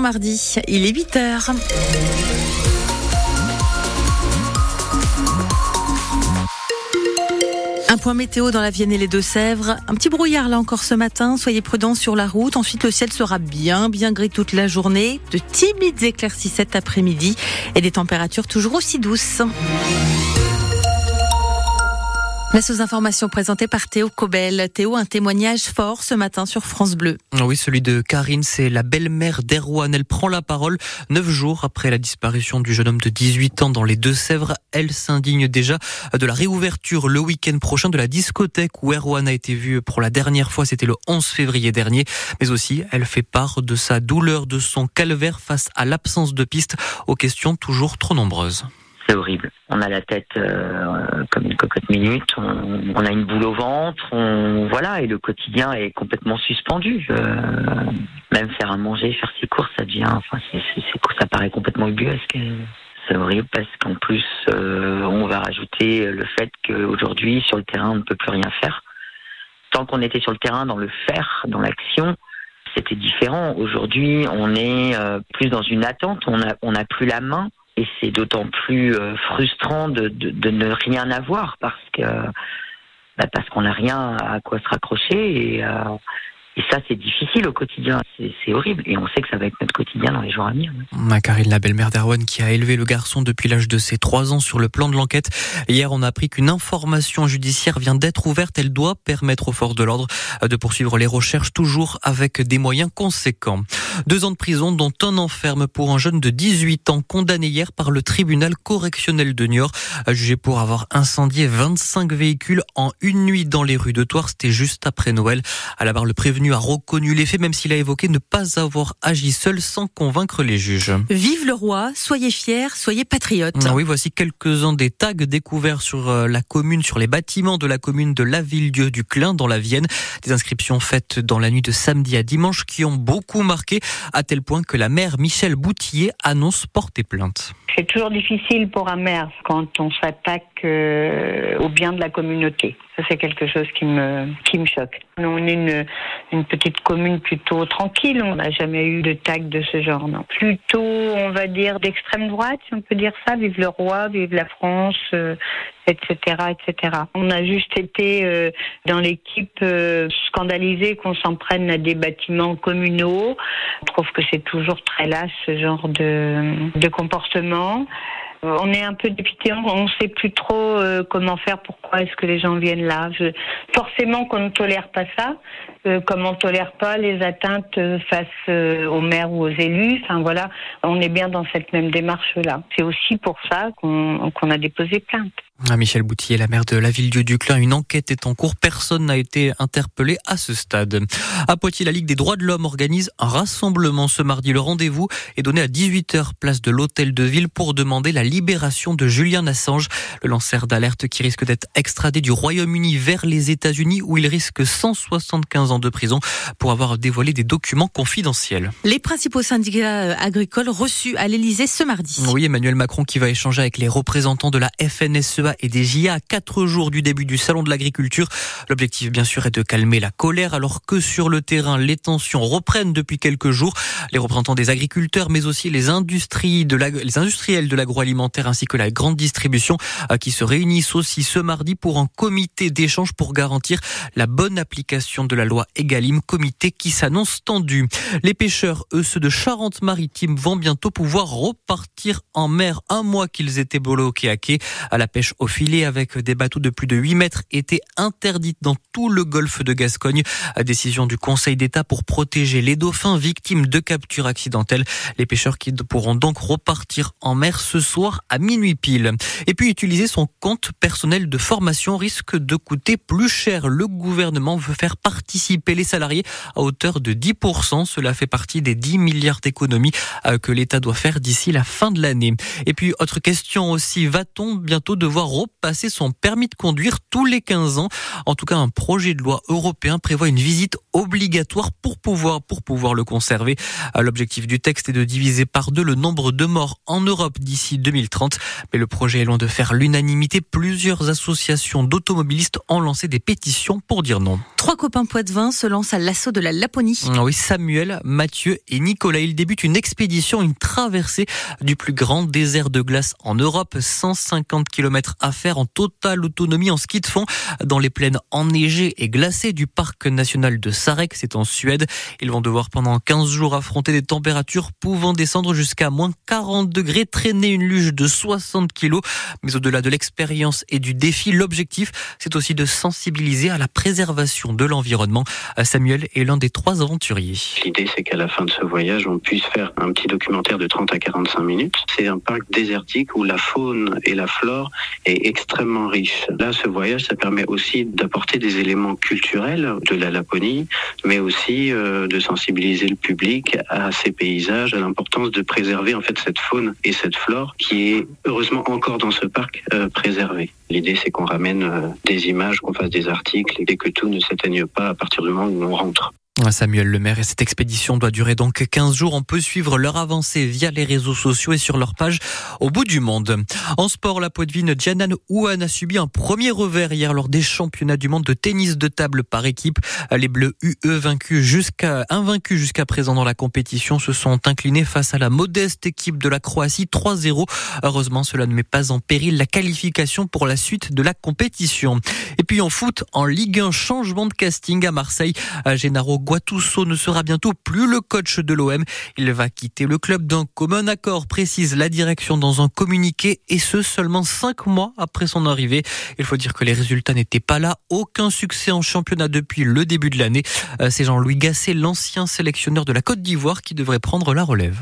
mardi. Il est 8 heures. Un point météo dans la Vienne et les Deux-Sèvres. Un petit brouillard là encore ce matin. Soyez prudents sur la route. Ensuite, le ciel sera bien, bien gris toute la journée. De timides éclaircies cet après-midi et des températures toujours aussi douces. Place aux informations présentées par Théo Cobel. Théo, un témoignage fort ce matin sur France Bleu. Oui, celui de Karine, c'est la belle-mère d'Erwan. Elle prend la parole neuf jours après la disparition du jeune homme de 18 ans dans les Deux-Sèvres. Elle s'indigne déjà de la réouverture le week-end prochain de la discothèque où Erwan a été vu pour la dernière fois. C'était le 11 février dernier. Mais aussi, elle fait part de sa douleur, de son calvaire face à l'absence de pistes aux questions toujours trop nombreuses c'est horrible. On a la tête euh, comme une cocotte minute, on, a une boule au ventre, on, voilà, et le quotidien est complètement suspendu. Euh, même faire à manger, faire ses courses, ça devient, enfin, c'est, ça paraît complètement ubuesque. C'est horrible parce qu'en plus, euh, on va rajouter le fait qu'aujourd'hui, sur le terrain, on ne peut plus rien faire. Tant qu'on était sur le terrain, dans le faire, dans l'action, c'était différent. Aujourd'hui, on est plus dans une attente, on n'a on a plus la main et c'est d'autant plus euh, frustrant de, ne rien avoir bah, parce qu'on n'a rien à quoi se raccrocher et, euh, et ça, c'est difficile au quotidien. C'est horrible. Et on sait que ça va être notre quotidien dans les jours à venir. Karine, la belle-mère d'Erwan, qui a élevé le garçon depuis l'âge de ses trois ans sur le plan de l'enquête. Hier, on a appris qu'une information judiciaire vient d'être ouverte. Elle doit permettre aux forces de l'ordre de poursuivre les recherches, toujours avec des moyens conséquents. Deux ans de prison, dont un enferme pour un jeune de 18 ans, condamné hier par le tribunal correctionnel de Niort, jugé pour avoir incendié 25 véhicules en une nuit dans les rues de Toire. C'était juste après Noël. À la barre, le prévenu a reconnu les faits, même s'il a évoqué ne pas avoir agi seul sans convaincre les juges. Vive le roi, soyez fiers, soyez patriotes. Ah oui, voici quelques-uns des tags découverts sur euh, la commune, sur les bâtiments de la commune de la Ville-Dieu du Clin dans la Vienne. Des inscriptions faites dans la nuit de samedi à dimanche qui ont beaucoup marqué, à tel point que la maire Michel Boutillier annonce porter plainte. C'est toujours difficile pour un maire quand on s'attaque euh, au bien de la communauté. Ça, c'est quelque chose qui me, qui me choque. On est une, une petite commune plutôt tranquille. On n'a jamais eu de tag de ce genre, non. Plutôt, on va dire, d'extrême droite, si on peut dire ça. Vive le roi, vive la France, etc., euh, etc. On a juste été euh, dans l'équipe euh, scandalisée qu'on s'en prenne à des bâtiments communaux. On trouve que c'est toujours très lâche ce genre de, de comportement. On est un peu dépité, on ne sait plus trop euh, comment faire, pourquoi est-ce que les gens viennent là. Je... Forcément qu'on ne tolère pas ça, euh, comme on ne tolère pas les atteintes euh, face aux maires ou aux élus. Enfin voilà, on est bien dans cette même démarche-là. C'est aussi pour ça qu'on a déposé plainte. Ah, Michel Boutillier, la maire de la ville du Duclin, une enquête est en cours. Personne n'a été interpellé à ce stade. À Poitiers, la Ligue des droits de l'homme organise un rassemblement ce mardi. Le rendez-vous est donné à 18h place de l'hôtel de ville pour demander la libération de Julian Assange, le lanceur d'alerte qui risque d'être extradé du Royaume-Uni vers les États-Unis où il risque 175 ans de prison pour avoir dévoilé des documents confidentiels. Les principaux syndicats euh, agricoles reçus à l'Elysée ce mardi. Oui, Emmanuel Macron qui va échanger avec les représentants de la FNSEA et des à quatre jours du début du salon de l'agriculture. L'objectif, bien sûr, est de calmer la colère alors que sur le terrain, les tensions reprennent depuis quelques jours. Les représentants des agriculteurs, mais aussi les industries les industriels de l'agroalimentaire ainsi que la grande distribution euh, qui se réunissent aussi ce mardi pour un comité d'échange pour garantir la bonne application de la loi Egalim, comité qui s'annonce tendu. Les pêcheurs, eux, ceux de Charente-Maritime, vont bientôt pouvoir repartir en mer un mois qu'ils étaient bloqués à quai. À la pêche au filet avec des bateaux de plus de 8 mètres étaient interdites dans tout le golfe de Gascogne. Décision du Conseil d'État pour protéger les dauphins victimes de captures accidentelles. Les pêcheurs qui pourront donc repartir en mer ce soir à minuit pile. Et puis utiliser son compte personnel de formation risque de coûter plus cher. Le gouvernement veut faire participer les salariés à hauteur de 10%. Cela fait partie des 10 milliards d'économies euh, que l'État doit faire d'ici la fin de l'année. Et puis autre question aussi, va-t-on bientôt devoir repasser son permis de conduire tous les 15 ans. En tout cas, un projet de loi européen prévoit une visite obligatoire pour pouvoir, pour pouvoir le conserver. L'objectif du texte est de diviser par deux le nombre de morts en Europe d'ici 2030. Mais le projet est loin de faire l'unanimité. Plusieurs associations d'automobilistes ont lancé des pétitions pour dire non. Trois copains poitevins se lancent à l'assaut de la Laponie. Ah oui, Samuel, Mathieu et Nicolas. Ils débutent une expédition, une traversée du plus grand désert de glace en Europe. 150 km à faire en totale autonomie en ski de fond dans les plaines enneigées et glacées du parc national de Sarek. C'est en Suède. Ils vont devoir pendant 15 jours affronter des températures pouvant descendre jusqu'à moins 40 degrés, traîner une luge de 60 kilos. Mais au-delà de l'expérience et du défi, l'objectif, c'est aussi de sensibiliser à la préservation de l'environnement. Samuel est l'un des trois aventuriers. L'idée, c'est qu'à la fin de ce voyage, on puisse faire un petit documentaire de 30 à 45 minutes. C'est un parc désertique où la faune et la flore est extrêmement riche. Là, ce voyage, ça permet aussi d'apporter des éléments culturels de la Laponie, mais aussi euh, de sensibiliser le public à ces paysages, à l'importance de préserver en fait cette faune et cette flore qui est heureusement encore dans ce parc euh, préservé. L'idée, c'est qu'on ramène euh, des images, qu'on fasse des articles et que tout ne s'éteigne pas à partir du moment où on rentre. Samuel Lemaire et cette expédition doit durer donc 15 jours. On peut suivre leur avancée via les réseaux sociaux et sur leur page au bout du monde. En sport, la poitvine Janan Ouan a subi un premier revers hier lors des championnats du monde de tennis de table par équipe. Les Bleus UE vaincus jusqu'à, invaincus jusqu'à présent dans la compétition se sont inclinés face à la modeste équipe de la Croatie 3-0. Heureusement, cela ne met pas en péril la qualification pour la suite de la compétition. Et puis en foot, en Ligue 1, changement de casting à Marseille. Gennaro Guatusso ne sera bientôt plus le coach de l'OM. Il va quitter le club d'un commun accord, précise la direction dans un communiqué, et ce seulement cinq mois après son arrivée. Il faut dire que les résultats n'étaient pas là. Aucun succès en championnat depuis le début de l'année. Euh, c'est Jean-Louis Gasset, l'ancien sélectionneur de la Côte d'Ivoire, qui devrait prendre la relève.